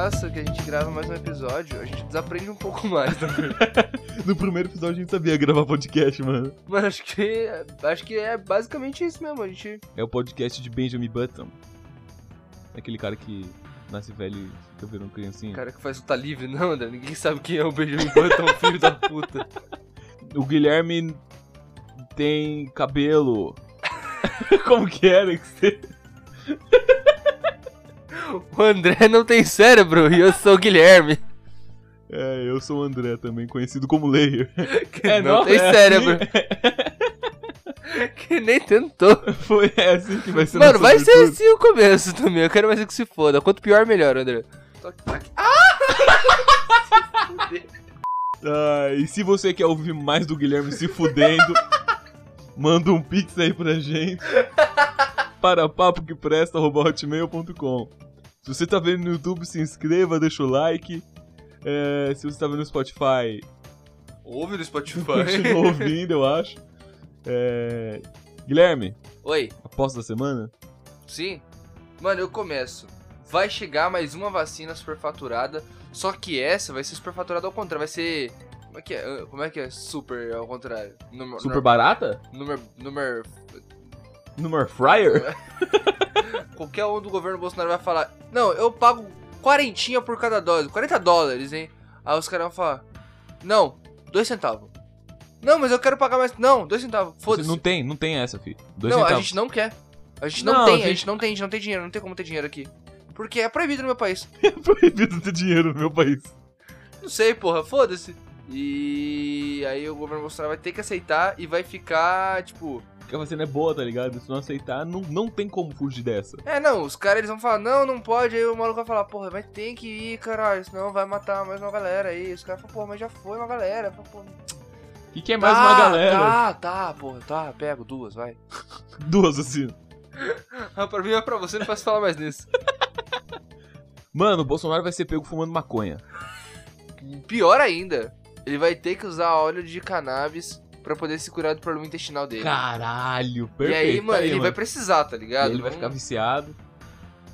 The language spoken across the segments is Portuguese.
passa, que a gente grava mais um episódio, a gente desaprende um pouco mais também. No primeiro episódio a gente sabia gravar podcast, mano. Mas acho que, acho que é basicamente isso mesmo. A gente. É o podcast de Benjamin Button. Aquele cara que nasce velho e fica virando criancinha. O cara que faz luta livre, não, André. Ninguém sabe quem é o Benjamin Button, filho da puta. O Guilherme tem cabelo. Como que era que você... O André não tem cérebro e eu sou o Guilherme. É, eu sou o André também, conhecido como Layer. Que não, tem cérebro. Que nem tentou. Foi é assim que vai ser Mano, vai ser abertura. assim o começo também. Eu quero mais que se foda. Quanto pior, melhor, André. Ah, e se você quer ouvir mais do Guilherme se fudendo, manda um pix aí pra gente. Para papoquepresta.hotmail.com Se você tá vendo no YouTube, se inscreva, deixa o like. É, se você tá vendo no Spotify, Ouve no Spotify. continua ouvindo, eu acho. É, Guilherme, Oi, aposta da semana? sim? Mano, eu começo. Vai chegar mais uma vacina superfaturada. Só que essa vai ser superfaturada ao contrário. Vai ser. Como é que é? Como é que é super ao contrário? Número. Super barata? Número. Número. Número Fryer? Qualquer um do governo Bolsonaro vai falar: Não, eu pago quarentinha por cada dose. 40 dólares, hein? Aí os caras vão falar: Não, dois centavos. Não, mas eu quero pagar mais. Não, dois centavos. Foda-se. não tem, não tem essa, filho. Dois Não, a centavos. gente não quer. A gente não, Não, tem, a a gente- gente não tem, a gente não tem dinheiro, não tem como ter dinheiro aqui. Porque é proibido no meu país. É proibido ter dinheiro no meu país. Não sei, porra, foda-se. E aí o governo Bolsonaro vai ter que aceitar e vai ficar, tipo. Porque a vacina é boa, tá ligado? Se não aceitar, não, não tem como fugir dessa. É, não, os caras eles vão falar, não, não pode, aí o maluco vai falar, porra, vai ter que ir, caralho, senão vai matar mais uma galera aí. Os caras falam, porra, mas já foi uma galera. Fala, "Pô, O que, que é mais tá, uma galera? Tá, tá, porra, tá, pego duas, vai. Duas assim. Ah, pra mim é pra você, não posso falar mais nisso. Mano, o Bolsonaro vai ser pego fumando maconha. Pior ainda, ele vai ter que usar óleo de cannabis pra poder se curar do problema intestinal dele. Caralho, e perfeito. aí, mano, Tá ele vai precisar, tá E ligado? aí ele vai Não- ficar viciado.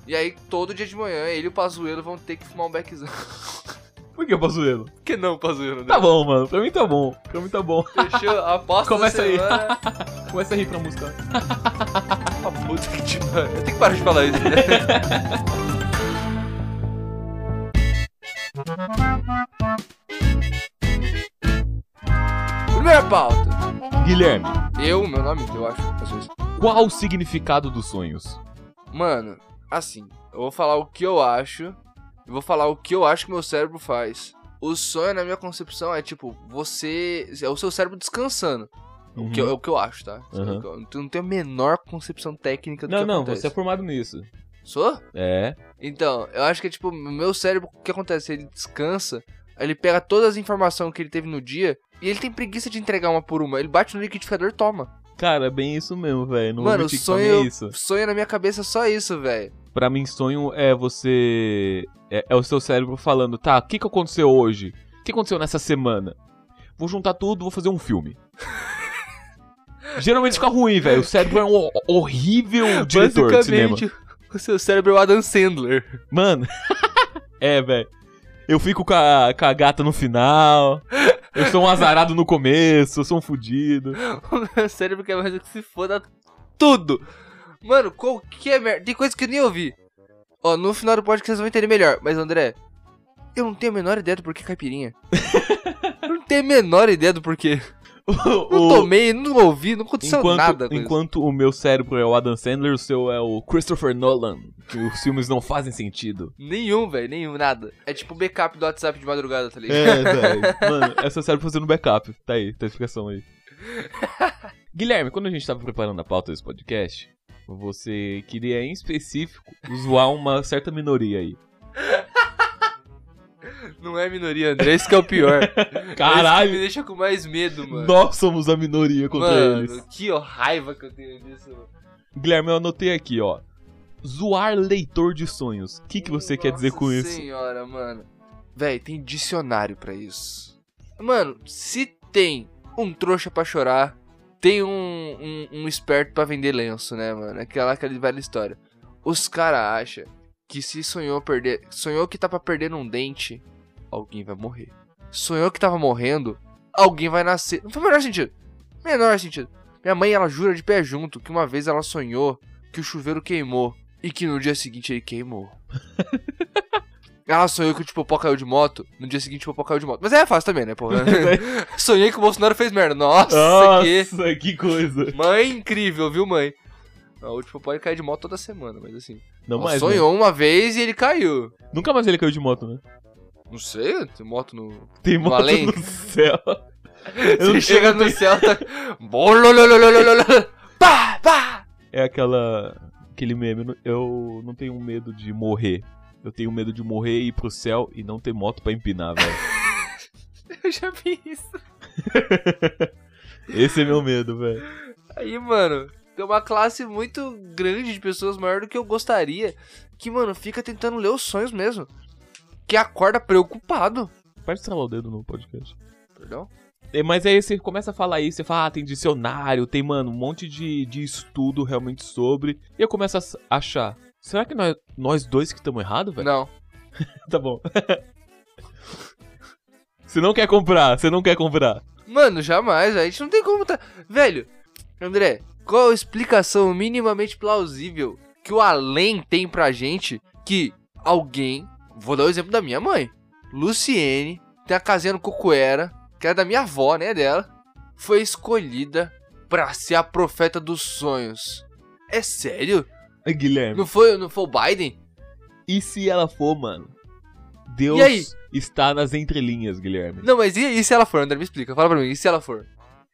E aí, todo dia de manhã, ele e o Pazuelo vão ter que fumar um beckzão. Por que o Pazuelo? Por que não, Pazuelo, né? Tá bom, mano. Pra mim tá bom. Pra mim tá bom. Fechou? Aposta Começa aí. Começa a rir pra música. Ah, puta que te. Eu tenho que parar de falar isso, né? Guilherme, Eu, meu nome, eu acho, qual o significado dos sonhos? Mano, assim, eu vou falar o que eu acho. Eu vou falar o que eu acho que meu cérebro faz. O sonho, na minha concepção, é tipo, você. É o seu cérebro descansando. O que eu- é o que eu acho, tá? Uhum. Eu não tenho a menor concepção técnica do Não, que não, acontece. você é formado nisso. Sou? É. Então, eu acho que é tipo, o meu cérebro, o que acontece? Ele descansa, ele pega todas as informações que ele teve no dia e ele tem preguiça de entregar uma por uma. Ele bate no liquidificador e toma. Cara, é bem isso mesmo, velho. Mano, o mim sonho, é isso. sonho na minha cabeça é só isso, velho. Pra mim, sonho é você. É, é o seu cérebro falando, tá, o que, que aconteceu hoje? O que aconteceu nessa semana? Vou juntar tudo, vou fazer um filme. Geralmente fica ruim, velho. O cérebro é um ho- horrível diretor de cinema. O seu cérebro é o Adam Sandler. Mano. é, velho. Eu fico com a, com a gata no final. Eu sou um azarado no começo, eu sou um fudido. O meu cérebro quer mais que se foda tudo. Mano, qualquer merda. Tem coisa que eu nem ouvi. Ó, no final do podcast vocês vão entender melhor. Mas, André, eu não tenho a menor ideia do porquê caipirinha. eu não tenho a menor ideia do porquê. Não O- tomei, não ouvi, não aconteceu enquanto, nada com isso. enquanto o meu cérebro é o Adam Sandler, o seu é o Christopher Nolan. Que os filmes não fazem sentido. Nenhum, velho, nenhum, nada. É tipo o backup do WhatsApp de madrugada, tá ligado? É, velho. Mano, é seu cérebro fazendo backup. Tá aí, tá a explicação aí. Guilherme, quando a gente tava preparando a pauta desse podcast, você queria em específico zoar uma certa minoria aí. Não é minoria, André, esse que é o pior. Que me Caralho! deixa com mais medo, mano. Nós somos a minoria contra mano, eles. que ó, raiva que eu tenho disso. mano. Guilherme, eu anotei aqui, ó. Zoar leitor de sonhos. O que, que você quer dizer com Nossa isso? senhora, mano. Véi, tem dicionário pra isso. Mano, se tem um trouxa pra chorar, tem um, um, um esperto pra vender lenço, né, mano? Aquela, aquela velha história. Os caras acham que se sonhou perder, sonhou que tá pra perder um dente, alguém vai morrer. Sonhou que tava morrendo, alguém vai nascer. Não faz o menor sentido. Menor sentido. Minha mãe, ela jura de pé junto que uma vez ela sonhou que o chuveiro queimou e que no dia seguinte ele queimou. ela sonhou que o Popó caiu de moto, no dia seguinte o Popó caiu de moto. Mas é fácil também, né, pô? Sonhei que o Bolsonaro fez merda. Nossa, que... Nossa, que coisa. Mãe incrível, viu, mãe? O Popó ele cai de moto toda semana, mas assim... Não mais, né? sonhou uma vez e ele caiu. Nunca mais ele caiu de moto, né? Não sei, tem moto no... Tem No moto além? no céu. Eu Você chega no céu, tá... Pá, pá. É aquela. aquele meme. Eu não tenho medo de morrer. Eu tenho medo de morrer e ir pro céu e não ter moto pra empinar, velho. Eu já vi isso. Esse é meu medo, velho. Aí, mano, tem uma classe muito grande de pessoas, maior do que eu gostaria, que, mano, fica tentando ler os sonhos mesmo. Que acorda preocupado. Pode estralar o dedo no podcast. Perdão? É, Mas aí você começa a falar isso, você fala, ah, tem dicionário, tem, mano, um monte de, de estudo realmente sobre. E eu começo a achar, será que nós, nós dois que estamos errados, velho? Não. Tá bom. você não quer comprar, você não quer comprar. Mano, jamais, a gente não tem como tá. Velho, André, qual a explicação minimamente plausível que o além tem pra gente que alguém. Vou dar o exemplo da minha mãe. Luciene, tem a casinha no Cocoera, que era da minha avó, né? Dela. Foi escolhida pra ser a profeta dos sonhos. É sério? Guilherme, Não foi, não foi o Biden? e se ela for, mano? Deus aí? está nas entrelinhas, Guilherme. Não, mas e, e se ela for, André? Me explica, fala pra mim. E se ela for?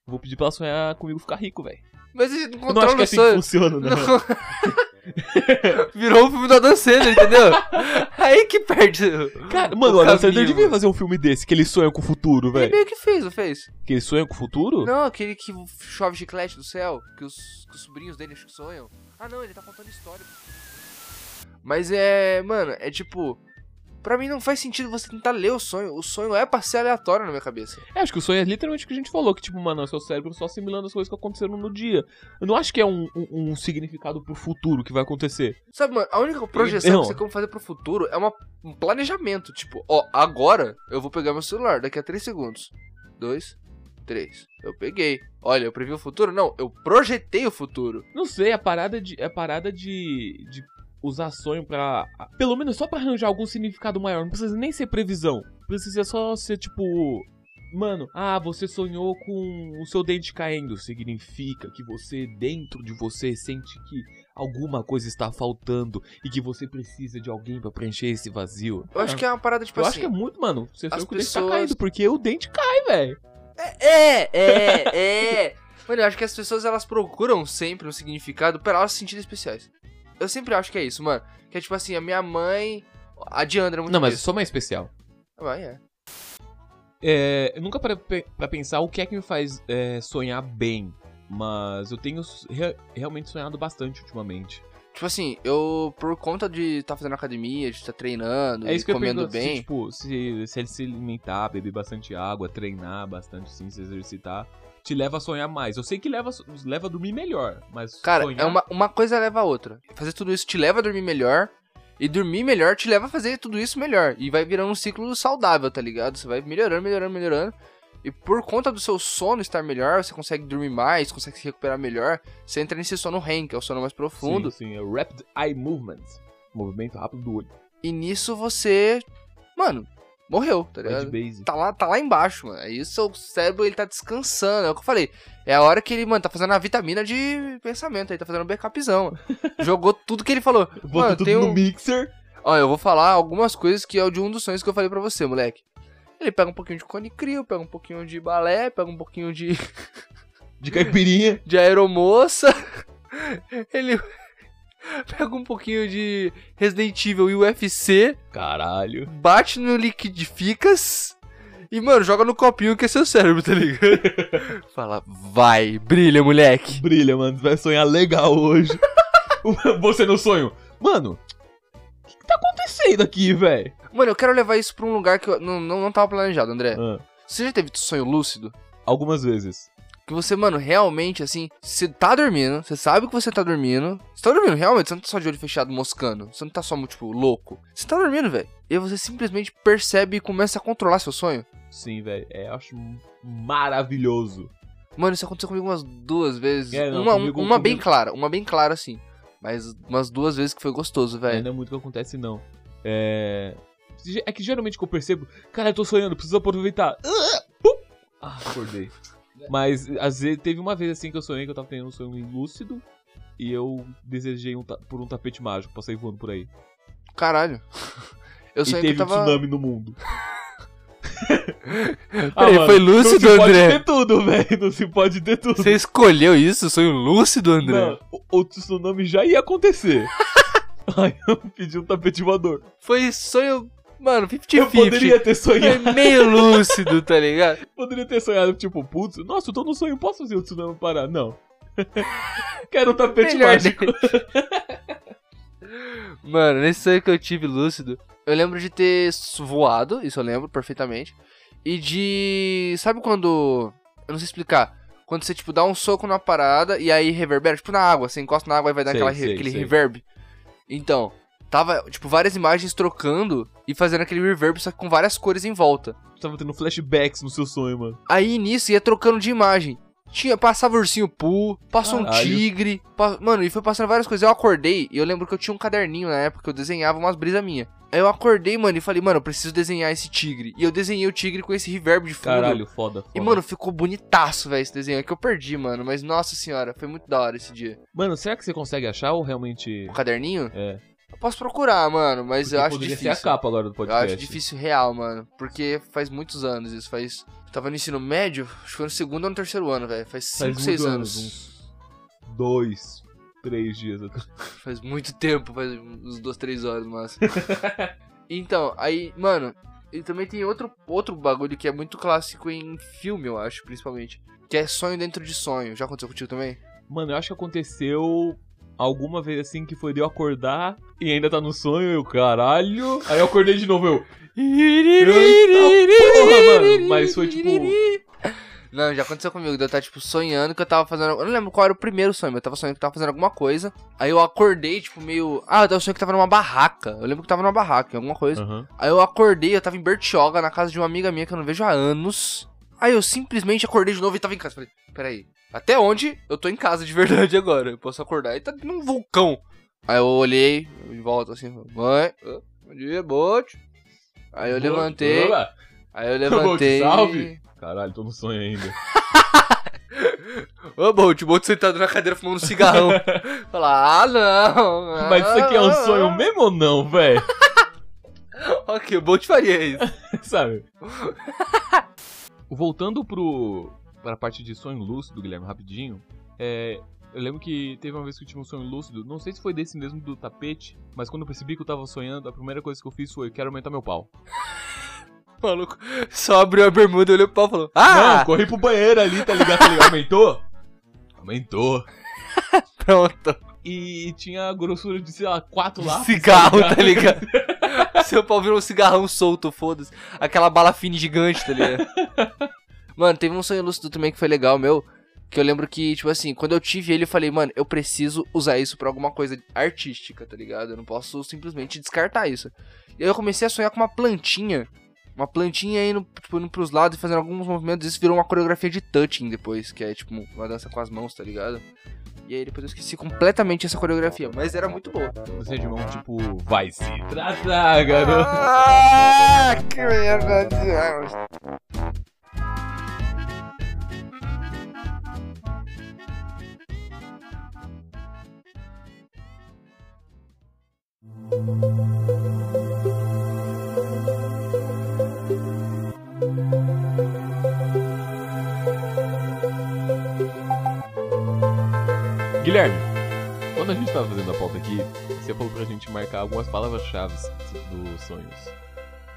Vou pedir pra ela sonhar comigo ficar rico, velho. Mas não Eu não acho controla que é assim que funciona, né? Não. Virou o filme do Adam Sandler, entendeu? Aí que perde. o- Cara, mano, o o Adam devia fazer um filme desse, que ele sonha com o futuro, Ele velho. meio que fez, não fez? Que ele sonha com o futuro? Não, aquele que chove chiclete do céu, que os, que os sobrinhos dele acho que sonham. Ah, não, ele tá contando história. Mas é, mano, é tipo. Pra mim não faz sentido você tentar ler o sonho. O sonho é pra ser aleatório na minha cabeça. É, acho que o sonho é literalmente o que a gente falou, que tipo, mano, é o seu cérebro só assimilando as coisas que aconteceram no dia. Eu não acho que é um, um, um significado pro futuro que vai acontecer. Sabe, mano, a única projeção Não. que você tem como fazer pro futuro é uma, um planejamento. Tipo, ó, agora eu vou pegar meu celular, daqui a 3 segundos. 2, 3. Eu peguei. Olha, eu previ o futuro? Não, eu projetei o futuro. Não sei, a parada de. A parada de. de usar sonho pra. Pelo menos só pra arranjar algum significado maior. Não precisa nem ser previsão. Precisa só ser tipo. Mano, ah, você sonhou com o seu dente caindo. Significa que você, dentro de você, sente que alguma coisa está faltando e que você precisa de alguém pra preencher esse vazio. Eu acho que é uma parada, tipo Eu assim. acho que é muito, mano. Você sonhou que o dente tá pessoas- caindo, porque o dente cai, velho. É, é, é. Mano, eu acho que as pessoas elas procuram sempre um significado para elas se sentirem especiais. Eu sempre acho que é isso, mano. Que é tipo assim, a minha mãe. A Diandra é muito Não, mas disso. só mais especial. A mãe é. É, eu nunca parei pra pensar o que é que me faz é, sonhar bem, mas eu tenho re- realmente sonhado bastante ultimamente. Tipo assim, eu, por conta de estar fazendo academia, de estar treinando, É isso que eu comendo se, bem. tipo, se, se ele se alimentar, beber bastante água, treinar bastante, sim, se exercitar, te leva a sonhar mais. Eu sei que leva, leva a dormir melhor, mas Cara, sonhar... é uma, uma coisa leva a outra. Fazer tudo isso te leva a dormir melhor. E dormir melhor te leva a fazer tudo isso melhor. E vai virando um ciclo saudável, tá ligado? Você vai melhorando, melhorando, melhorando. E por conta do seu sono estar melhor, você consegue dormir mais, consegue se recuperar melhor. Você entra nesse sono REM, que é o sono mais profundo. Sim, sim, é o Rapid Eye Movement, movimento rápido do olho. E nisso você. Mano, morreu, tá ligado? Tá lá, tá lá embaixo, mano. Aí o seu cérebro ele tá descansando. É o que eu falei. É a hora que ele, mano, tá fazendo a vitamina de pensamento. Aí tá fazendo um backupzão. Jogou tudo que ele falou. Botou Mano, tudo tem no um... mixer. Ó, eu vou falar algumas coisas que é o de um dos sonhos que eu falei pra você, moleque. Ele pega um pouquinho de cone crio, pega um pouquinho de balé, pega um pouquinho de, De caipirinha. de aeromoça. Ele pega um pouquinho de Resident Evil e UFC, Caralho. bate no liquidificas e, mano, joga no copinho que é seu cérebro, tá ligado? Fala, vai, brilha, moleque. Brilha, mano. Você vai sonhar legal hoje. você no sonho. Mano, o que, que tá acontecendo aqui, velho? Mano, eu quero levar isso pra um lugar que eu não, não, não tava planejado, André. Ah, Você já teve sonho lúcido? algumas vezes. Que você, mano, realmente, assim, você tá dormindo, você sabe que você tá dormindo. Você tá dormindo, realmente, você não tá só de olho fechado moscando. Você não tá só, tipo, louco. Você tá dormindo, velho. E você simplesmente percebe e começa a controlar seu sonho. Sim, velho. É, eu acho maravilhoso. Mano, isso aconteceu comigo umas duas vezes. É, não, uma comigo- uma bem comigo- clara, uma bem clara, assim. Mas umas duas vezes que foi gostoso, É, velho. não é muito que acontece, não. É. É que geralmente que eu percebo, cara, eu tô sonhando, preciso aproveitar. Ah. Ah, acordei. Mas às vezes teve uma vez assim que eu sonhei que eu tava tendo um sonho lúcido e eu desejei um por um tapete mágico, passei voando por aí. Caralho. Eu e sonhei teve que eu um tava. tsunami no mundo. Peraí, mano, foi Não lúcido, se pode André? ter tudo, velho. Não se pode ter tudo. Você escolheu isso? Sonho lúcido, André? Não, o, o tsunami já ia acontecer. Aí eu pedi um tapete voador. Foi sonho. Mano, 50-50. Eu poderia ter sonhado. meio lúcido, tá ligado? Poderia ter sonhado, tipo, putz, nossa, eu tô no sonho, posso fazer o tsunami parar? Não. Quero um tapete Melhor mágico. Mano, nesse sonho que eu tive lúcido, eu lembro de ter voado, isso eu lembro perfeitamente. E de. Sabe quando. Eu não sei explicar. Quando você, tipo, dá um soco na parada e aí reverbera, tipo na água, você encosta na água e vai dar Sei, aquela sei, aquele sei. reverb. Então, tava, tipo, várias imagens trocando e fazendo aquele reverb, só que com várias cores em volta. Tava tendo flashbacks no seu sonho, mano. Aí nisso ia trocando de imagem. Tinha, passava ursinho Poo, passou um Caralho. tigre. pa- Mano, e foi passando várias coisas. Eu acordei e eu lembro que eu tinha um caderninho na época que eu desenhava umas brisas minhas. Aí eu acordei, mano, e falei, mano, eu preciso desenhar esse tigre. E eu desenhei o tigre com esse reverb de fundo. Caralho, foda, foda. E, mano, ficou bonitaço, velho, esse desenho. É que eu perdi, mano. Mas, nossa senhora, foi muito da hora esse dia. Mano, será que você consegue achar ou realmente. O caderninho? É. Eu posso procurar, mano, mas Porque eu acho poderia difícil. ser a capa agora do Eu podcast. acho difícil real, mano. Porque faz muitos anos isso. Faz. eu Tava no ensino médio, acho que foi no segundo ou no terceiro ano, velho. Faz 5, Faz 6 muitos anos. Uns dois, três dias. Faz muito tempo, faz uns duas, três horas, mas. então, aí, mano, e também tem outro, outro bagulho que é muito clássico em filme, eu acho, principalmente. Que é sonho dentro de sonho. Já aconteceu contigo também? Mano, eu acho que aconteceu alguma vez assim que foi de eu acordar e ainda tá no sonho, eu, caralho. Aí eu acordei de novo, eu. porra, mano, mas foi tipo- Não, já aconteceu comigo. Eu tava, tipo, sonhando que eu tava fazendo. Eu não lembro qual era o primeiro sonho, mas eu tava sonhando que eu tava fazendo alguma coisa. Aí eu acordei, tipo, meio. Ah, eu tava sonhando que tava numa barraca. Eu lembro que tava numa barraca, alguma coisa. Aham. Aí eu acordei, eu tava em Bertioga, na casa de uma amiga minha que eu não vejo há anos. Aí eu simplesmente acordei de novo e tava em casa. Falei, peraí, até onde eu tô em casa de verdade agora? Eu posso acordar e tá num vulcão. Aí eu olhei em volta assim, mãe, bom dia, bote. Aí eu levantei, aí eu levantei. salve. Caralho, tô no sonho ainda. Ô, Bolt, o Bolt sentado na cadeira fumando um cigarrão. Falar, ah, não. Mas isso aqui é um ah, sonho mesmo ou não, velho? Ok, o Bolt faria isso. Sabe? Voltando pro. Pra parte de sonho lúcido, Guilherme, rapidinho. É. Eu lembro que teve uma vez que eu tive um sonho lúcido, não sei se foi desse mesmo do tapete, mas quando eu percebi que eu tava sonhando, a primeira coisa que eu fiz foi: quero aumentar meu pau. Maluco, só abriu a bermuda, olhou pro pau e falou: Ah! Não, corri pro banheiro ali, tá ligado? Falei, aumentou? Aumentou. Pronto. E tinha a grossura de, sei lá, quatro lápis. Cigarro, tá ligado? Seu pau virou um cigarrão solto, foda-se. Aquela bala fine gigante, tá ligado? Mano, teve um sonho lúcido também que foi legal, meu. Que eu lembro que, tipo assim, quando eu tive ele, eu falei, mano, eu preciso usar isso pra alguma coisa artística, tá ligado? Eu não posso simplesmente descartar isso. E aí eu comecei a sonhar com uma plantinha. Uma plantinha indo, tipo, indo pros lados e fazendo alguns movimentos. Isso virou uma coreografia de touching depois, que é tipo uma dança com as mãos, tá ligado? E aí depois eu esqueci completamente essa coreografia, mas era muito boa. Você de mão, tipo, vai se tratar, garoto. Ah, que merda Guilherme, quando a gente tava fazendo a pauta aqui, você falou pra gente marcar algumas palavras-chave dos sonhos.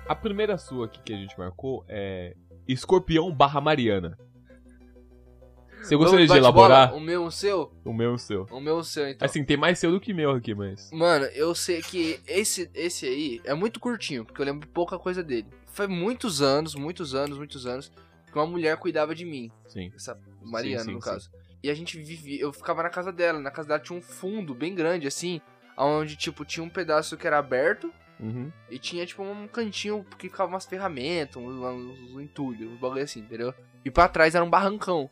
A primeira sua aqui que a gente marcou é escorpião barra Mariana. Você gostaria de elaborar? O meu, o seu? O meu o seu. O meu, o seu, então. Assim, tem mais seu do que meu aqui, mas. Mano, eu sei que esse, esse aí é muito curtinho, porque eu lembro pouca coisa dele. Foi muitos anos, muitos anos, muitos anos. que uma mulher cuidava de mim. Sim. Essa Mariana, sim, no sim. caso. E a gente vivia. Eu ficava na casa dela. Na casa dela tinha um fundo bem grande, assim. Onde, tipo, tinha um pedaço que era aberto. Uhum. E tinha, tipo, um cantinho que ficava umas ferramentas, uns, uns entulhos, uns bagulho assim, entendeu? E pra trás era um barrancão.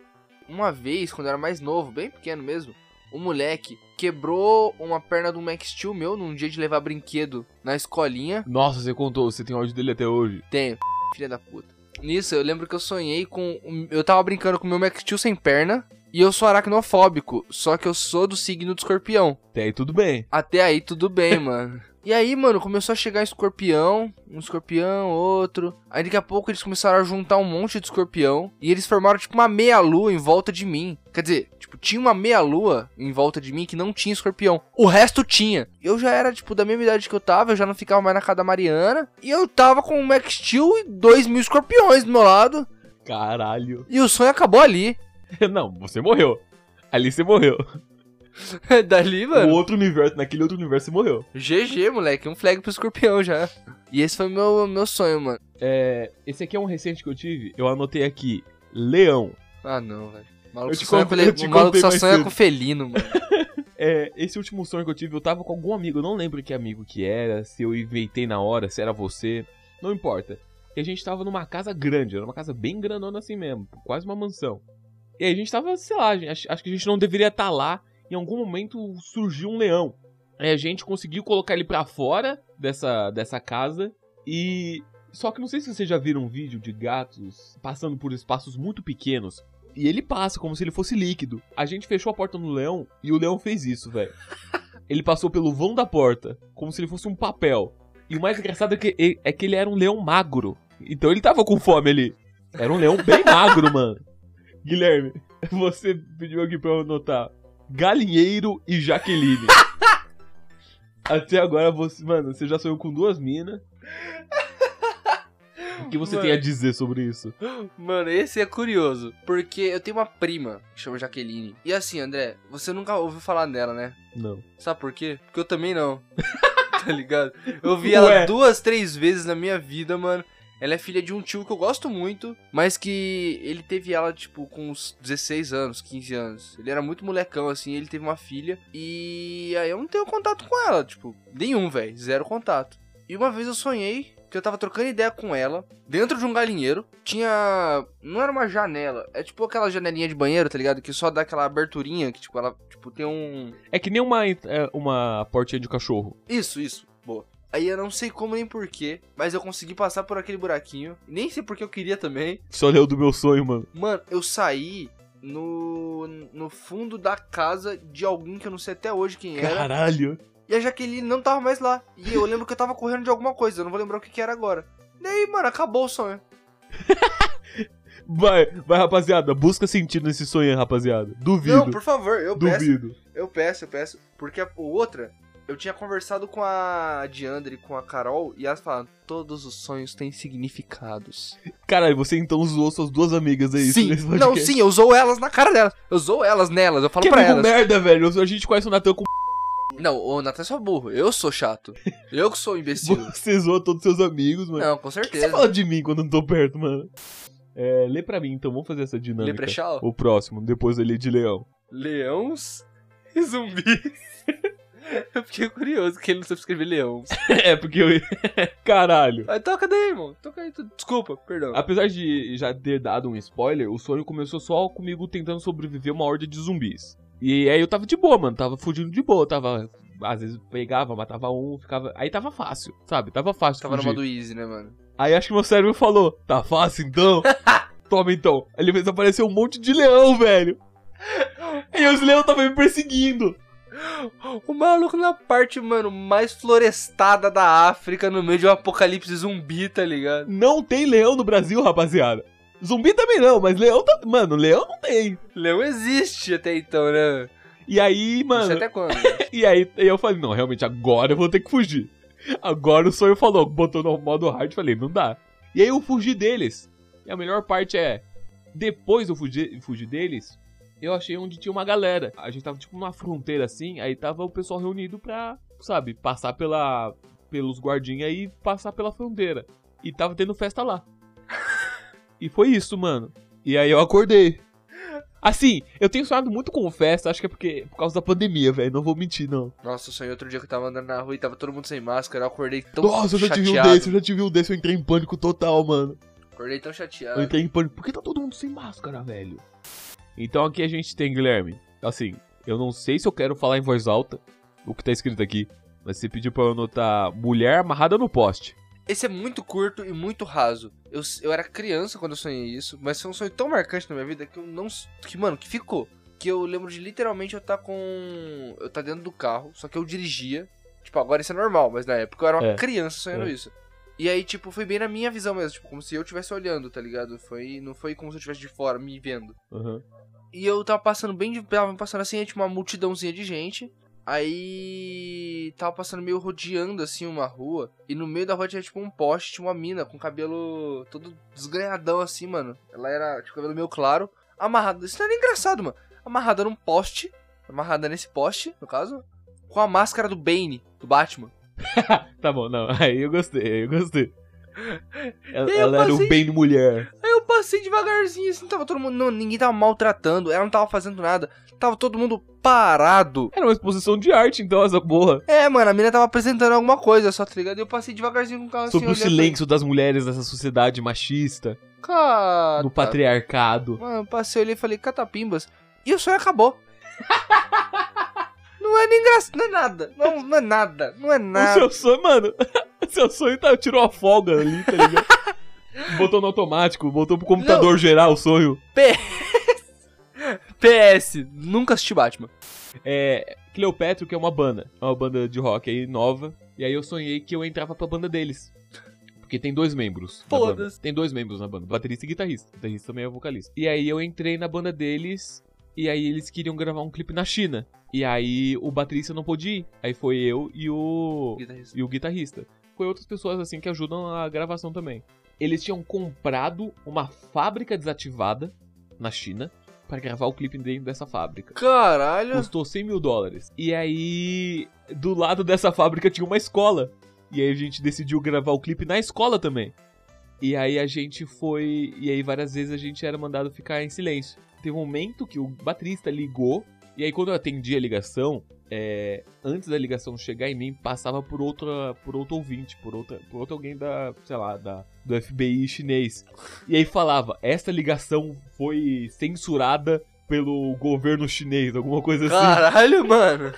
Uma vez, quando eu era mais novo, bem pequeno mesmo, um moleque quebrou uma perna do Max Steel meu num dia de levar brinquedo na escolinha. Nossa, você contou, você tem áudio dele até hoje. Tenho, filha da puta. Nisso, eu lembro que eu sonhei com. Eu tava brincando com o meu Max Steel sem perna. E eu sou aracnofóbico, só que eu sou do signo do escorpião. Até aí tudo bem. Até aí tudo bem, mano. E aí, mano, começou a chegar escorpião, um escorpião, outro. Aí daqui a pouco eles começaram a juntar um monte de escorpião. E eles formaram tipo uma meia-lua em volta de mim. Quer dizer, tipo, tinha uma meia-lua em volta de mim que não tinha escorpião. O resto tinha. Eu já era, tipo, da mesma idade que eu tava, eu já não ficava mais na casa da Mariana. E eu tava com o Max Steel e dois mil escorpiões do meu lado. Caralho. E o sonho acabou ali. Não, você morreu. Ali você morreu. Dali, O mano. outro universo, naquele outro universo você morreu. GG, moleque. Um flag pro escorpião já. E esse foi meu, meu sonho, mano. É, esse aqui é um recente que eu tive. Eu anotei aqui. Leão. Ah, não, velho. O maluco Eu te só sonha, contei- com, o maluco só sonha cedo. com felino, mano. É, esse último sonho que eu tive, eu tava com algum amigo, eu não lembro que amigo que era, se eu inventei na hora, se era você, não importa. E a gente tava numa casa grande, era uma casa bem grandona assim mesmo, quase uma mansão. E aí a gente tava, sei lá, acho, acho que a gente não deveria estar lá, em algum momento surgiu um leão. Aí a gente conseguiu colocar ele pra fora dessa, dessa casa e... Só que não sei se vocês já viram um vídeo de gatos passando por espaços muito pequenos. E ele passa como se ele fosse líquido. A gente fechou a porta no leão e o leão fez isso, velho. Ele passou pelo vão da porta, como se ele fosse um papel. E o mais engraçado é que, é que ele era um leão magro. Então ele tava com fome ali. Era um leão bem magro, mano. Guilherme, você pediu aqui pra eu anotar. Galinheiro e Jaqueline. Até agora você. Mano, você já sonhou com duas minas. O que você Mano. tem a dizer sobre isso? Mano, esse é curioso. Porque eu tenho uma prima que chama Jaqueline. E assim, André, você nunca ouviu falar dela, né? Não. Sabe por quê? Porque eu também não. tá ligado? Eu vi ela Ué. duas, três vezes na minha vida, mano. Ela é filha de um tio que eu gosto muito, mas que ele teve ela, tipo, com uns 16 anos, 15 anos. Ele era muito molecão, assim, ele teve uma filha. E aí eu não tenho contato com ela, tipo, nenhum, velho. Zero contato. E uma vez eu sonhei que eu tava trocando ideia com ela, dentro de um galinheiro. Tinha. Não era uma janela, é tipo aquela janelinha de banheiro, tá ligado? Que só dá aquela aberturinha, que tipo, ela tipo, tem um. É que nem uma, é, uma portinha de cachorro. Isso, isso. Boa. Aí eu não sei como nem porquê, mas eu consegui passar por aquele buraquinho. Nem sei porque eu queria também. Só leu do meu sonho, mano. Mano, eu saí no, no fundo da casa de alguém que eu não sei até hoje quem era. Caralho. E a Jaqueline não tava mais lá. E eu lembro que eu tava correndo de alguma coisa, eu não vou lembrar o que, que era agora. Daí, mano, acabou o sonho. Vai, vai, rapaziada. Busca sentido nesse sonho, aí, rapaziada. Duvido. Não, por favor, eu peço. Duvido. Eu peço, eu peço. Porque a o outra, eu tinha conversado com a Diandre e com a Carol, e elas falaram, todos os sonhos têm significados. Caralho, você então zoou suas duas amigas aí. sim, nesse não, sim, eu usou elas na cara delas. Eu usou elas nelas, eu falo Que pra elas. merda, velho. A gente conhece o Natan com Não, o Nathan é só burro, eu sou chato. Eu que sou imbecil. Você zoa todos os seus amigos, mano. não, com certeza. você fala de mim quando eu não tô perto, mano? É, lê pra mim então, vamos fazer essa dinâmica. Leprechal? O próximo, depois ele de leão. Leões e zumbis. eu fiquei curioso que ele não sabe escrever leões. é, porque eu. Caralho. Aí toca daí, irmão. Toca aí. tu- Desculpa, perdão. Apesar de já ter dado um spoiler, o sonho começou só comigo tentando sobreviver a uma horda de zumbis. E aí eu tava de boa, mano. Tava fugindo de boa. Tava. Às vezes pegava, matava um, ficava. Aí tava fácil, sabe? Tava fácil. Tava no fugir. modo easy, né, mano? Aí acho que meu cérebro falou: tá fácil então? Toma então. Aí depois apareceu um monte de leão, velho. E os leões estavam me perseguindo. O maluco na parte, mano, mais florestada da África, no meio de um apocalipse zumbi, tá ligado? Não tem leão no Brasil, rapaziada. Zumbi também não, mas leão tá. Mano, leão não tem. Leão existe até então, né? E aí, Não mano. sei até quando. E aí aí eu falei, não, realmente, agora eu vou ter que fugir. Agora o sonho falou, botou no modo hard, falei, não dá. E aí eu fugi deles. E a melhor parte é, depois eu fugi, fugi deles, eu achei onde tinha uma galera. A gente tava tipo numa fronteira assim, aí tava o pessoal reunido pra, sabe, passar pela pelos guardinhas e passar pela fronteira. E tava tendo festa lá. E foi isso, mano. E aí eu acordei. Assim, eu tenho sonhado muito com festa, acho que é porque por causa da pandemia, velho. Não vou mentir, não. Nossa, eu sonhei outro dia que eu tava andando na rua e tava todo mundo sem máscara. Eu acordei tão Nossa, eu já chateado. tive um desse, eu já tive um desse, eu entrei em pânico total, mano. Acordei tão Eu chateado. entrei em pânico. Por que tá todo mundo sem máscara, velho? Então aqui a gente tem, Guilherme. Assim, eu não sei se eu quero falar em voz alta o que tá escrito aqui. Mas você pediu pra eu anotar mulher amarrada no poste. Esse é muito curto e muito raso. Eu, eu era criança quando eu sonhei isso, mas foi um sonho tão marcante na minha vida que eu não. Que, mano, que ficou. Que eu lembro de literalmente eu tá com. Eu tá dentro do carro, só que eu dirigia. Tipo, agora isso é normal, mas na época eu era uma É. criança sonhando É. isso. E aí, tipo, foi bem na minha visão mesmo, tipo, como se eu estivesse olhando, tá ligado? Foi, não foi como se eu estivesse de fora, me vendo. Aham. E eu tava passando bem de. Tava passando assim, tipo, uma multidãozinha de gente. Aí. Tava passando meio rodeando assim uma rua. E no meio da rua tinha tipo um poste, tinha uma mina com cabelo todo desgrenhadão assim, mano. Ela era, tipo, cabelo meio claro. Amarrada. Isso não era engraçado, mano. Amarrada num poste. Amarrada nesse poste, no caso. Com a máscara do Bane, do Batman. Tá bom, não. Aí eu gostei, aí eu gostei. Ela, eu ela era o passei- bem mulher. Aí eu passei devagarzinho, assim, tava todo mundo. Não, ninguém tava maltratando, ela não tava fazendo nada. Tava todo mundo parado. Era uma exposição de arte, então, essa porra. É, mano, a mina tava apresentando alguma coisa só, tá ligado? E eu passei devagarzinho com o carro Sobre o assim, olhando silêncio das mulheres nessa sociedade machista, Cara. no patriarcado. Mano, eu passei ali e falei, catapimbas. E o sonho acabou. não é nem engraçado, não é nada. Não, não é nada, não é O nada. seu sonho, mano, o seu sonho tá, tirou a folga ali, tá ligado? botou no automático, botou pro computador gerar o sonho. PS, nunca assisti Batman. É. Cleopatra, que é uma banda. É uma banda de rock aí nova. E aí eu sonhei que eu entrava pra banda deles. Porque tem dois membros. Foda-se. Tem dois membros na banda, baterista e guitarrista. O guitarrista também é vocalista. E aí eu entrei na banda deles. E aí eles queriam gravar um clipe na China. E aí o baterista não pôde ir. Aí foi eu e o. Guitarrista. e o guitarrista. Foi outras pessoas assim que ajudam a gravação também. Eles tinham comprado uma fábrica desativada na China para gravar o clipe dentro dessa fábrica. Caralho. Custou 100 mil dólares. E aí, do lado dessa fábrica tinha uma escola. E aí a gente decidiu gravar o clipe na escola também. E aí a gente foi. E aí várias vezes a gente era mandado ficar em silêncio. Teve um momento que o baterista ligou. E aí quando eu atendi a ligação, é, antes da ligação chegar em mim, passava por outra, por outro ouvinte, por outra, por outro alguém da, sei lá, da, do FBI chinês. E aí falava, essa ligação foi censurada pelo governo chinês, alguma coisa assim. Caralho, mano.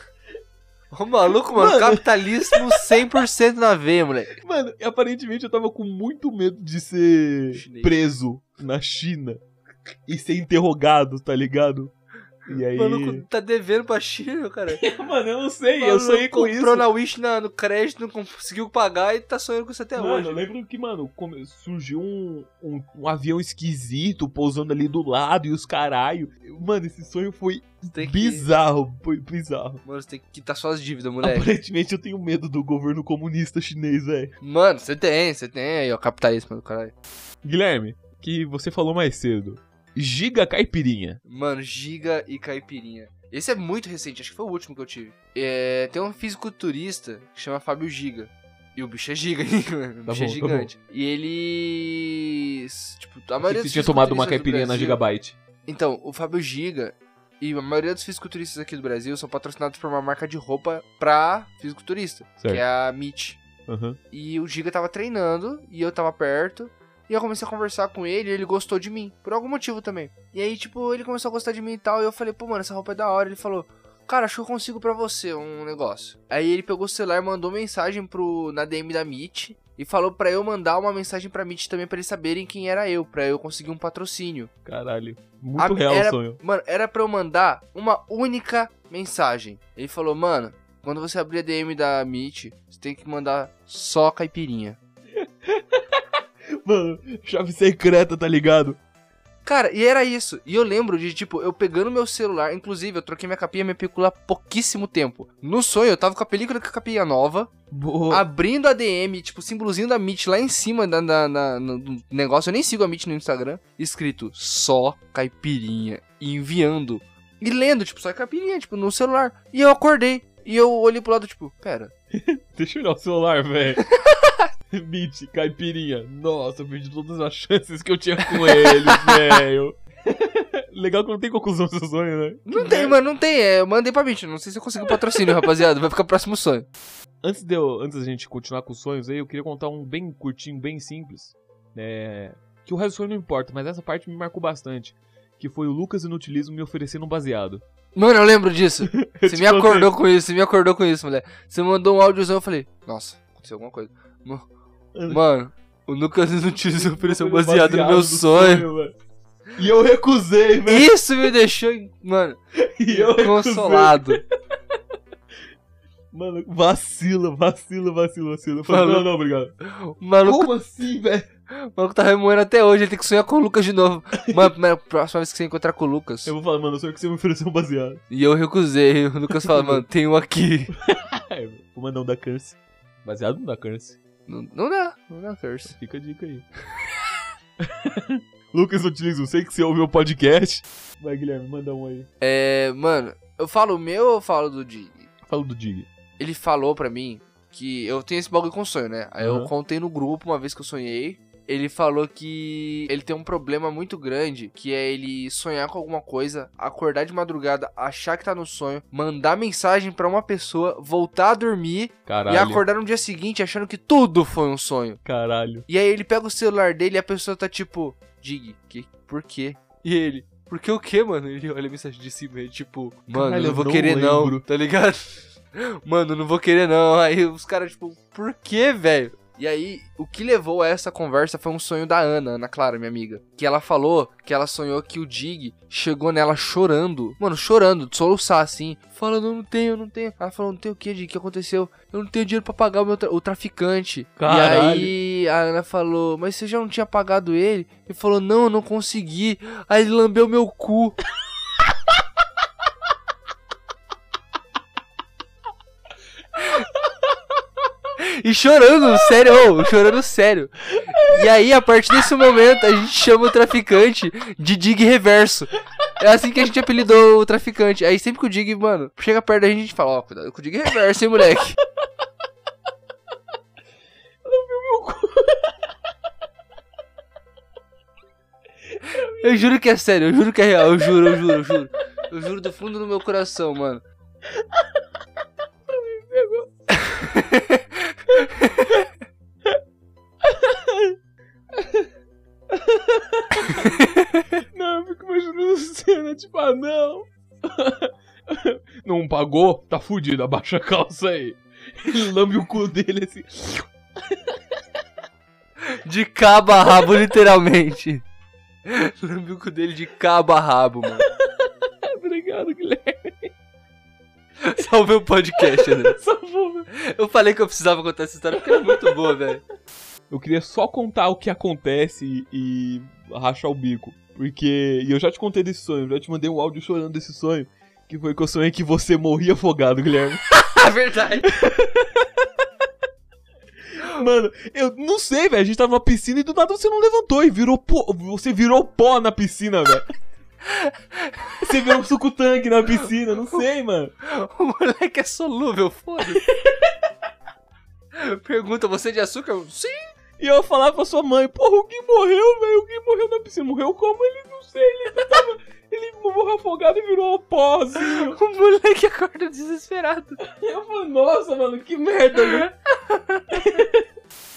Ô maluco, mano, Mano. capitalismo 100% na veia, moleque. Mano, aparentemente eu tava com muito medo de ser Chinês. preso na China e ser interrogado, tá ligado? E aí. O maluco tá devendo pra China, cara. Mano, eu não sei, eu sonhei com isso. Comprou na Wish na- no crédito, não conseguiu pagar e tá sonhando com isso até Mano, hoje. eu lembro que, mano, surgiu um, um, um avião esquisito pousando ali do lado e os caralho. Mano, esse sonho foi Tem que- bizarro, foi bizarro. Mano, você tem que quitar suas dívidas, moleque. Aparentemente eu tenho medo do governo comunista chinês, velho. Mano, você tem, você tem aí, ó, capitalismo do caralho. Guilherme, que você falou mais cedo. Giga Caipirinha. Mano, Giga e Caipirinha. Esse é muito recente, acho que foi o último que eu tive. É, tem um fisiculturista que chama Fábio Giga. E o bicho é giga, hein, mano? O Tá bicho é bom, tá gigante. E ele. Tipo, a maioria você tinha tomado uma caipirinha na Gigabyte. Então, o Fábio Giga e a maioria dos fisiculturistas aqui do Brasil são patrocinados por uma marca de roupa pra fisiculturista, Certo. que é a Meet. Aham. E o Giga tava treinando e eu tava perto. E eu comecei a conversar com ele e ele gostou de mim. Por algum motivo também. E aí, tipo, ele começou a gostar de mim e tal. E eu falei, pô, mano, essa roupa é da hora. Ele falou, cara, acho que eu consigo pra você um negócio. Aí ele pegou o celular, mandou mensagem pro, na DM da Meet. E falou pra eu mandar uma mensagem pra Meet também pra eles saberem quem era eu. Pra eu conseguir um patrocínio. Caralho. Muito A- real era, o sonho. Mano, era pra eu mandar uma única mensagem. Ele falou, mano, quando você abrir a DM da Meet, você tem que mandar só caipirinha. Mano, chave secreta, tá ligado? Cara, e era isso. E eu lembro de, tipo, eu pegando meu celular. Inclusive, eu troquei minha capinha e minha película há pouquíssimo tempo. No sonho, eu tava com a película com a capinha nova, Boa. abrindo a DM, tipo, símbolozinho da Meet lá em cima da, na- no, no negócio. Eu nem sigo a Meet no Instagram. Escrito só caipirinha. E enviando. E lendo, tipo, só caipirinha, tipo, no celular. E eu acordei. E eu olhei pro lado, tipo, pera. Deixa eu olhar o celular, velho. Mitch, caipirinha. Nossa, eu perdi todas as chances que eu tinha com ele, velho. Legal que não tem conclusão do seu sonho, né? Não tem, mano, não tem. É, eu mandei pra Mitch. Não sei se eu consigo patrocínio, rapaziada. Vai ficar próximo sonho. Antes de eu, antes da gente continuar com os sonhos aí, eu queria contar um bem curtinho, bem simples. É, que o resto do sonho não importa, mas essa parte me marcou bastante. Que foi o Lucas Inutilismo me oferecendo um baseado. Mano, eu lembro disso. Você me acordou com isso, você me acordou com isso, mulher. Você mandou um áudiozão, eu falei, nossa, aconteceu alguma coisa. Mano, o Lucas Inutilismo ofereceu um baseado no meu sonho. mano. E eu recusei, velho. Isso me deixou, mano, E eu recusei. consolado. Mano, vacila, vacila, vacila, vacila. Eu falei, não, não, obrigado. O maluco, Como assim, velho? o maluco tá remoendo até hoje, ele tem que sonhar com o Lucas de novo. Mano, primeira- próxima vez que você encontrar com o Lucas. Eu vou falar, mano, eu sonho que você me ofereceu um baseado. E eu recusei. O Lucas fala, mano, tem um aqui. É, mandar um da Curse. Baseado no da Curse. Não, não dá, não dá curse. Fica a dica aí. Lucas Utilismo, sei que você ouviu o podcast. Vai, Guilherme, manda um aí. É, mano, eu falo o meu ou eu falo do Dig? Fala do Dig. Ele falou pra mim que eu tenho esse bagulho com sonho, né? Aí eu Aham. contei no grupo uma vez que eu sonhei. Ele falou que ele tem um problema muito grande, que é ele sonhar com alguma coisa, acordar de madrugada, achar que tá no sonho, mandar mensagem pra uma pessoa, voltar a dormir Caralho. e acordar no dia seguinte achando que tudo foi um sonho. Caralho. E aí ele pega o celular dele e a pessoa tá tipo, Dig, que, por quê? E ele, por que o quê, mano? Ele olha a mensagem de cima e tipo, mano, Caralho, não vou não querer não, lembro. tá ligado? Mano, não vou querer não. Aí os caras, tipo, por quê, velho? E aí, o que levou a essa conversa foi um sonho da Ana, Ana Clara, minha amiga. Que ela falou que ela sonhou que o Dig chegou nela chorando. Mano, chorando, de soluçar assim. Falando, não tenho, eu não tenho. Ela falou, não tenho o que, Dig? O que aconteceu? Eu não tenho dinheiro pra pagar o, meu tra- o traficante. Caralho. E aí a Ana falou, mas você já não tinha pagado ele? Ele falou, não, eu não consegui. Aí ele lambeu meu cu. E chorando, sério, ô, chorando sério. E aí, a partir desse momento, a gente chama o traficante de Dig Reverso. É assim que a gente apelidou o traficante. Aí sempre que o Dig, mano, chega perto da gente, a gente fala, ó, cuidado com o Dig Reverso, hein, moleque. Eu juro que é sério, eu juro que é real, eu juro, eu juro, eu juro. Eu juro do fundo do meu coração, mano. Não, eu fico imaginando a cena, tipo, ah, não. Não pagou? Tá fudido, abaixa a calça aí. Ele lambe o cu dele assim. De cabo a rabo, literalmente. Lambe o cu dele de cabo a rabo, mano. Obrigado, Guilherme. Salve o podcast, André. Salvou, meu. Eu falei que eu precisava contar essa história porque era muito boa, velho. Eu queria só contar o que acontece e rachar o bico. Porque. E eu já te contei desse sonho, já te mandei um áudio chorando desse sonho. Que foi que eu sonhei que você morria afogado, Guilherme. Ah, verdade. Mano, eu não sei, velho. A gente tava numa piscina e do nada você não levantou e virou pó. Você virou pó na piscina, velho. Você virou um suco tanque na piscina, não sei, mano. O moleque é solúvel, foda-se. Pergunta, você é de açúcar? Eu, Sim. E eu falava pra sua mãe, porra, o Gui morreu, velho. O Gui morreu na piscina. Morreu como? Ele não sei, ele tava. Ele morreu afogado e virou pózinho. O moleque acorda desesperado. Eu falei, nossa, mano, que merda, né?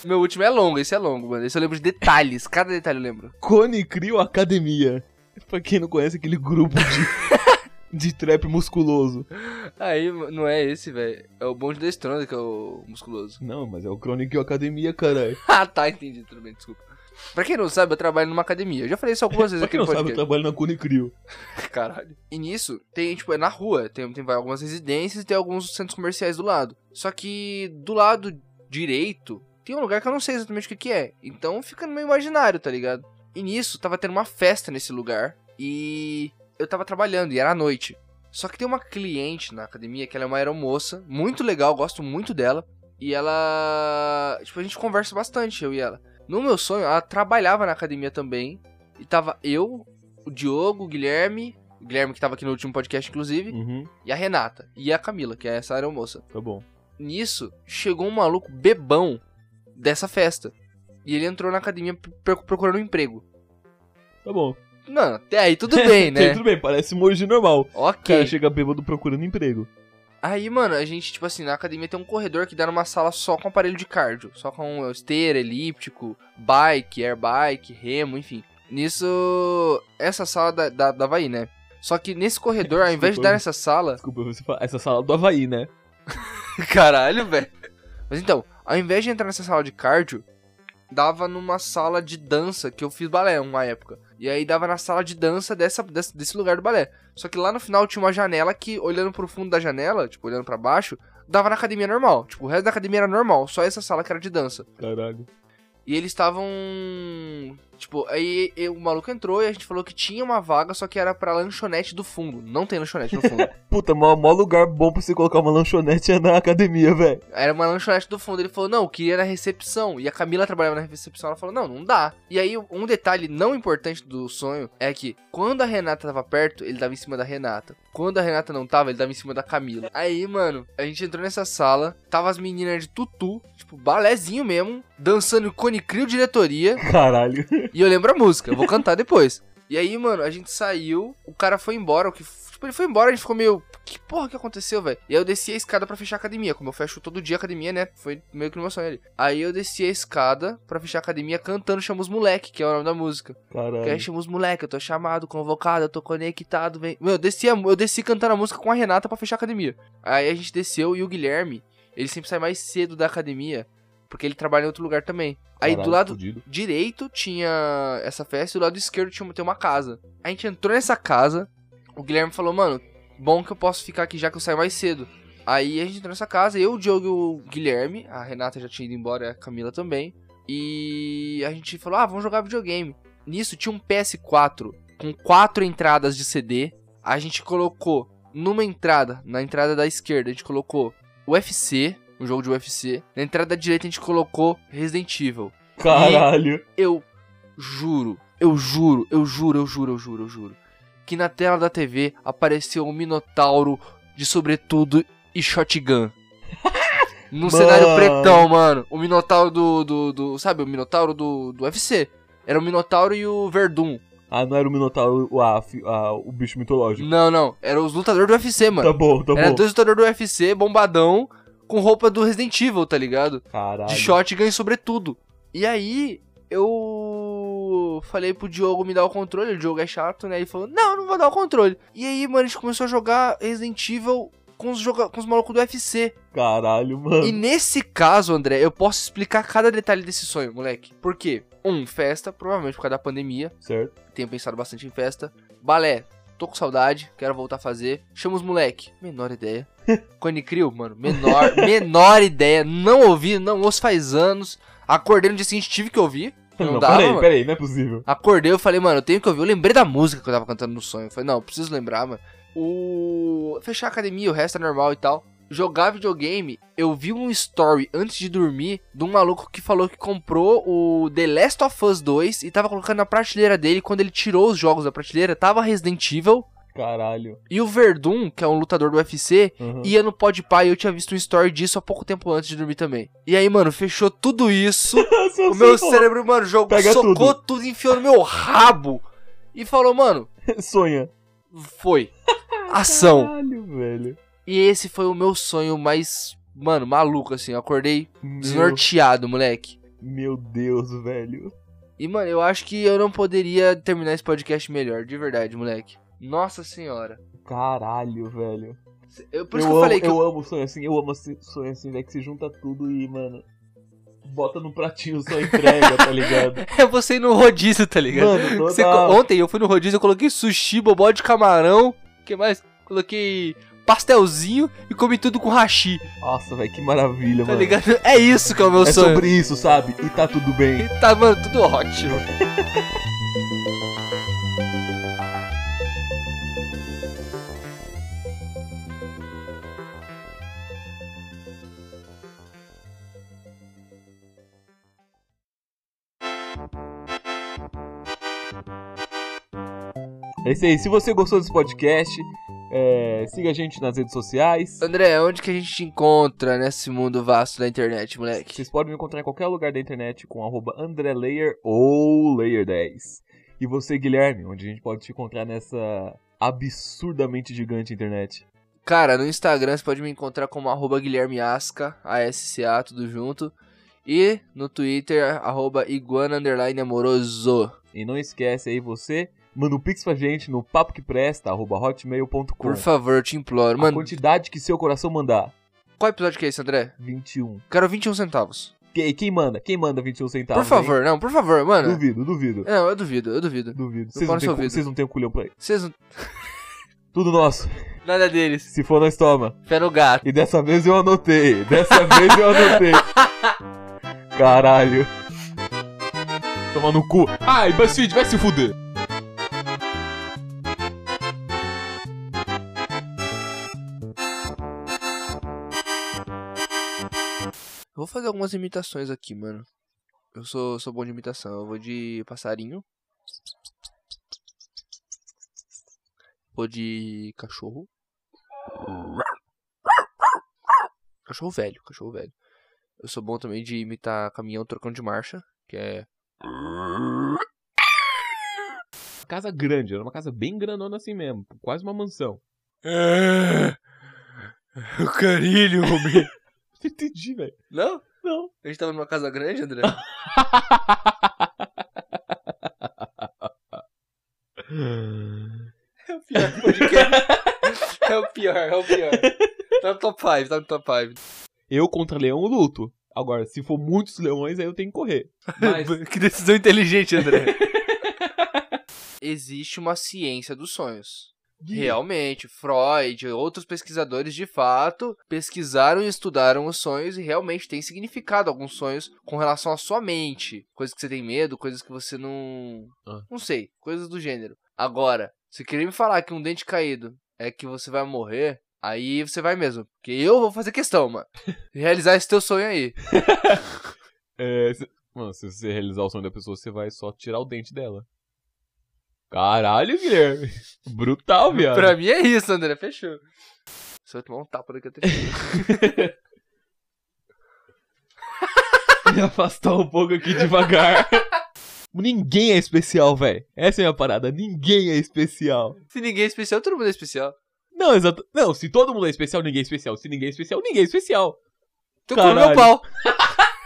Meu último é longo, esse é longo, mano. Esse eu lembro de detalhes, cada detalhe eu lembro. Cone Crio Academia. Pra quem não conhece aquele grupo de, de trap musculoso. Aí, não é esse, velho. É o bonde da Stronda que é o musculoso. Não, mas é o Chronic Academia, caralho. ah, tá, entendi, tudo bem, desculpa. Pra quem não sabe, eu trabalho numa academia. Eu já falei isso algumas vezes Pra aqui quem não sabe, eu trabalho na Cone Crio. Caralho. E nisso, tem, tipo, é na rua. Tem, tem algumas residências e tem alguns centros comerciais do lado. Só que do lado direito, tem um lugar que eu não sei exatamente o que, que é. Então fica no meu imaginário, tá ligado? E nisso, tava tendo uma festa nesse lugar. E eu tava trabalhando, e era à noite. Só que tem uma cliente na academia que ela é uma aeromoça, muito legal, gosto muito dela. E ela. Tipo, a gente conversa bastante, eu e ela. No meu sonho, ela trabalhava na academia também. E tava eu, o Diogo, o Guilherme, o Guilherme que tava aqui no último podcast, inclusive, Uhum, e a Renata. E a Camila, que é essa aeromoça. tá bom. Nisso, chegou um maluco bebão dessa festa. E ele entrou na academia pro- procurando um emprego. Tá bom. Mano, até aí tudo bem, né? Tudo bem, parece emoji normal. O ok. cara chega bêbado procurando emprego. Aí, mano, a gente, tipo assim, na academia tem um corredor que dá numa sala só com aparelho de cardio. Só com esteira, elíptico, bike, air bike, remo, enfim. Nisso, essa sala da, da, dava aí, né? Só que nesse corredor, ao invés de dar nessa sala... Desculpa, você fala, essa sala do Havaí, né? Caralho, velho. Mas então, ao invés de entrar nessa sala de cardio, dava numa sala de dança, que eu fiz balé uma época. E aí dava na sala de dança dessa, desse, desse lugar do balé. Só que lá no final tinha uma janela que, olhando pro fundo da janela, tipo, olhando pra baixo, dava na academia normal. Tipo, o resto da academia era normal, só essa sala que era de dança. Caralho. E eles estavam. Tipo, aí o maluco entrou e a gente falou que tinha uma vaga, só que era pra lanchonete do fundo. Não tem lanchonete no fundo. Puta, mó, mó lugar bom pra você colocar uma lanchonete é na academia, velho. Era uma lanchonete do fundo. Ele falou, não, eu queria na recepção. E a Camila trabalhava na recepção. Ela falou, não, não dá. E aí, um detalhe não importante do sonho é que quando a Renata tava perto, ele tava em cima da Renata. Quando a Renata não tava, ele tava em cima da Camila. Aí, mano, a gente entrou nessa sala, tava as meninas de tutu, tipo, balézinho mesmo, dançando Cone Crio diretoria. Caralho. E eu lembro a música, eu vou cantar depois. E aí, mano, a gente saiu, o cara foi embora, o que. Tipo, ele foi embora, a gente ficou meio. Que porra que aconteceu, velho? E aí eu desci a escada pra fechar a academia. Como eu fecho todo dia a academia, né? Foi meio que no meu sonho ali. Aí eu desci a escada pra fechar a academia cantando Chama os Moleque, que é o nome da música. Que é Caralho. Chama os Moleque, eu tô chamado, convocado, eu tô conectado, vem. Meu, eu desci, a- eu desci cantando a música com a Renata pra fechar a academia. Aí a gente desceu e o Guilherme, ele sempre sai mais cedo da academia, porque ele trabalha em outro lugar também. Aí do Caralho, lado fudido. direito tinha essa festa e do lado esquerdo tinha uma casa. A gente entrou nessa casa, o Guilherme falou, mano, bom que eu posso ficar aqui já que eu saio mais cedo. Aí a gente entrou nessa casa, eu, o Diogo e o Guilherme, a Renata já tinha ido embora, a Camila também. E a gente falou, ah, vamos jogar videogame. Nisso tinha um PS4 com quatro entradas de CD. A gente colocou numa entrada, na entrada da esquerda, a gente colocou UFC, um jogo de UFC. Na entrada da direita a gente colocou Resident Evil Caralho. eu juro, eu juro, eu juro, eu juro, eu juro, eu juro. Que na tela da TV apareceu um Minotauro de sobretudo e shotgun. No Mano. cenário pretão, mano. O Minotauro do, do, do- Sabe, o Minotauro do, do UFC. Era o Minotauro e o Verdun. Ah, não era o Minotauro, o, a, a- o bicho mitológico. Não, não. Era os lutadores do UFC, mano. Tá bom, tá Era bom. dois lutadores do UFC, bombadão, com roupa do Resident Evil, tá ligado? Caralho. de shotgun e sobretudo. E aí, eu falei pro Diogo me dar o controle, o Diogo é chato, né? Ele falou, não, não vou dar o controle. E aí, mano, a gente começou a jogar Resident Evil com os, joga com os malucos do UFC. Caralho, mano. E nesse caso, André, eu posso explicar cada detalhe desse sonho, moleque. Por quê? Um, festa, provavelmente por causa da pandemia. Certo. Tenho pensado bastante em festa. Balé, tô com saudade, quero voltar a fazer. Chama os moleque, menor ideia. Cone Crew, mano, menor, menor ideia. Não ouvi, não ouço faz anos. Acordei no dia seguinte, tive que ouvir. Não, Não, dava, peraí, mano. peraí, não é possível. Acordei, eu falei, mano, eu tenho que ouvir. Eu lembrei da música que eu tava cantando no sonho. Eu falei, não, preciso lembrar, mano. O. Fechar a academia, o resto é normal e tal. Jogar videogame, eu vi um story antes de dormir de um maluco que falou que comprou o The Last of Us 2 e tava colocando na prateleira dele. Quando ele tirou os jogos da prateleira, tava Resident Evil. Caralho. E o Verdun, que é um lutador do UFC, Uhum. ia no Podpah e eu tinha visto um story disso há pouco tempo antes de dormir também. E aí, mano, fechou tudo isso. O meu sonho, cérebro, mano, jogou, Pega socou tudo. enfiou no meu rabo e falou, mano, Sonha. foi. Ação. Caralho, velho. E esse foi o meu sonho mais, mano, maluco, assim. Eu acordei Meu, desnorteado, moleque. meu Deus, velho. E, mano, eu acho que eu não poderia terminar esse podcast melhor, de verdade, moleque. Nossa senhora. Caralho, velho. Eu, por eu isso que eu amo, falei que eu, eu amo sonho assim, eu amo sonho assim, velho, que se junta tudo e, mano, bota no pratinho só entrega, tá ligado? é você ir no rodízio, tá ligado? Mano, toda... Você Ontem eu fui no rodízio, eu coloquei sushi, bobó de camarão. O que mais? Coloquei pastelzinho e comi tudo com hashi, Nossa, velho, que maravilha, tá mano. ligado? É isso que é o meu É sonho. sobre isso, sabe? E tá tudo bem. E tá, mano, tudo ótimo. É isso aí. Se você gostou desse podcast, É, siga a gente nas redes sociais. André, onde que a gente te encontra nesse mundo vasto da internet, moleque? Vocês podem me encontrar em qualquer lugar da internet com arroba AndréLayer ou Layer10. E você, Guilherme, onde a gente pode te encontrar nessa absurdamente gigante internet. Cara, no Instagram você pode me encontrar como arroba Guilherme Asca, A-S-C-A, tudo junto. E no Twitter, arroba iguana amoroso. E não esquece aí você, manda um pix pra gente no papo que presta, arroba hotmail.com. Por favor, eu te imploro. A Mano, quantidade que seu coração mandar, qual episódio que é esse, André? 21. Quero 21 centavos. Quem, quem manda? Quem manda 21 centavos? Por favor, não, por favor, hein? mano. Duvido, duvido. Não, eu duvido, eu duvido. Duvido. Eu Vocês pau não, no têm seu cu- ouvido. vocês não têm o culhão pra ir. Vocês não. Tudo nosso. Nada deles. Se for, nós toma. Fé no gato. E dessa vez eu anotei. Dessa vez eu anotei. Caralho. Toma no cu. Ai, BuzzFeed, vai se fuder. Fazer algumas imitações aqui, mano. Eu sou, sou bom de imitação. Eu vou de passarinho. Vou de cachorro. Cachorro velho, cachorro velho. Eu sou bom também de imitar caminhão trocando de marcha, que é. Casa grande, era uma casa bem grandona assim mesmo. Quase uma mansão. O carinho, homem. Não entendi, velho. Não? Não. A gente tava numa casa grande, André? É o pior podcast. É o pior, é o pior. Tá no top 5, tá no top 5. Eu contra leão eu luto. Agora, se for muitos leões, aí eu tenho que correr. Mas Que decisão inteligente, André. Existe uma ciência dos sonhos. Realmente, Freud e outros pesquisadores de fato pesquisaram e estudaram os sonhos e realmente tem significado alguns sonhos com relação à sua mente. Coisas que você tem medo, coisas que você não. Ah. Não sei, coisas do gênero. Agora, se querer me falar que um dente caído é que você vai morrer, aí você vai mesmo. Porque eu vou fazer questão, mano. Realizar esse teu sonho aí. É, se- mano, se você realizar o sonho da pessoa, você vai só tirar o dente dela. Caralho, Guilherme. Brutal, viado. Pra mim é isso, André. Fechou. Você vai tomar um tapa daqui até. Me afastar um pouco aqui devagar. Ninguém é especial, velho. Essa é a minha parada. Ninguém é especial. Se ninguém é especial, todo mundo é especial. Não, exato. Não, se todo mundo é especial, ninguém é especial. Se ninguém é especial, ninguém é especial. Tu come Caralho. meu pau.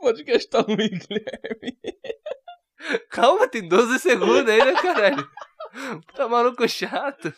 podcast tá ruim, Guilherme. Calma, tem 12 segundos aí, né, caralho? Tá maluco chato.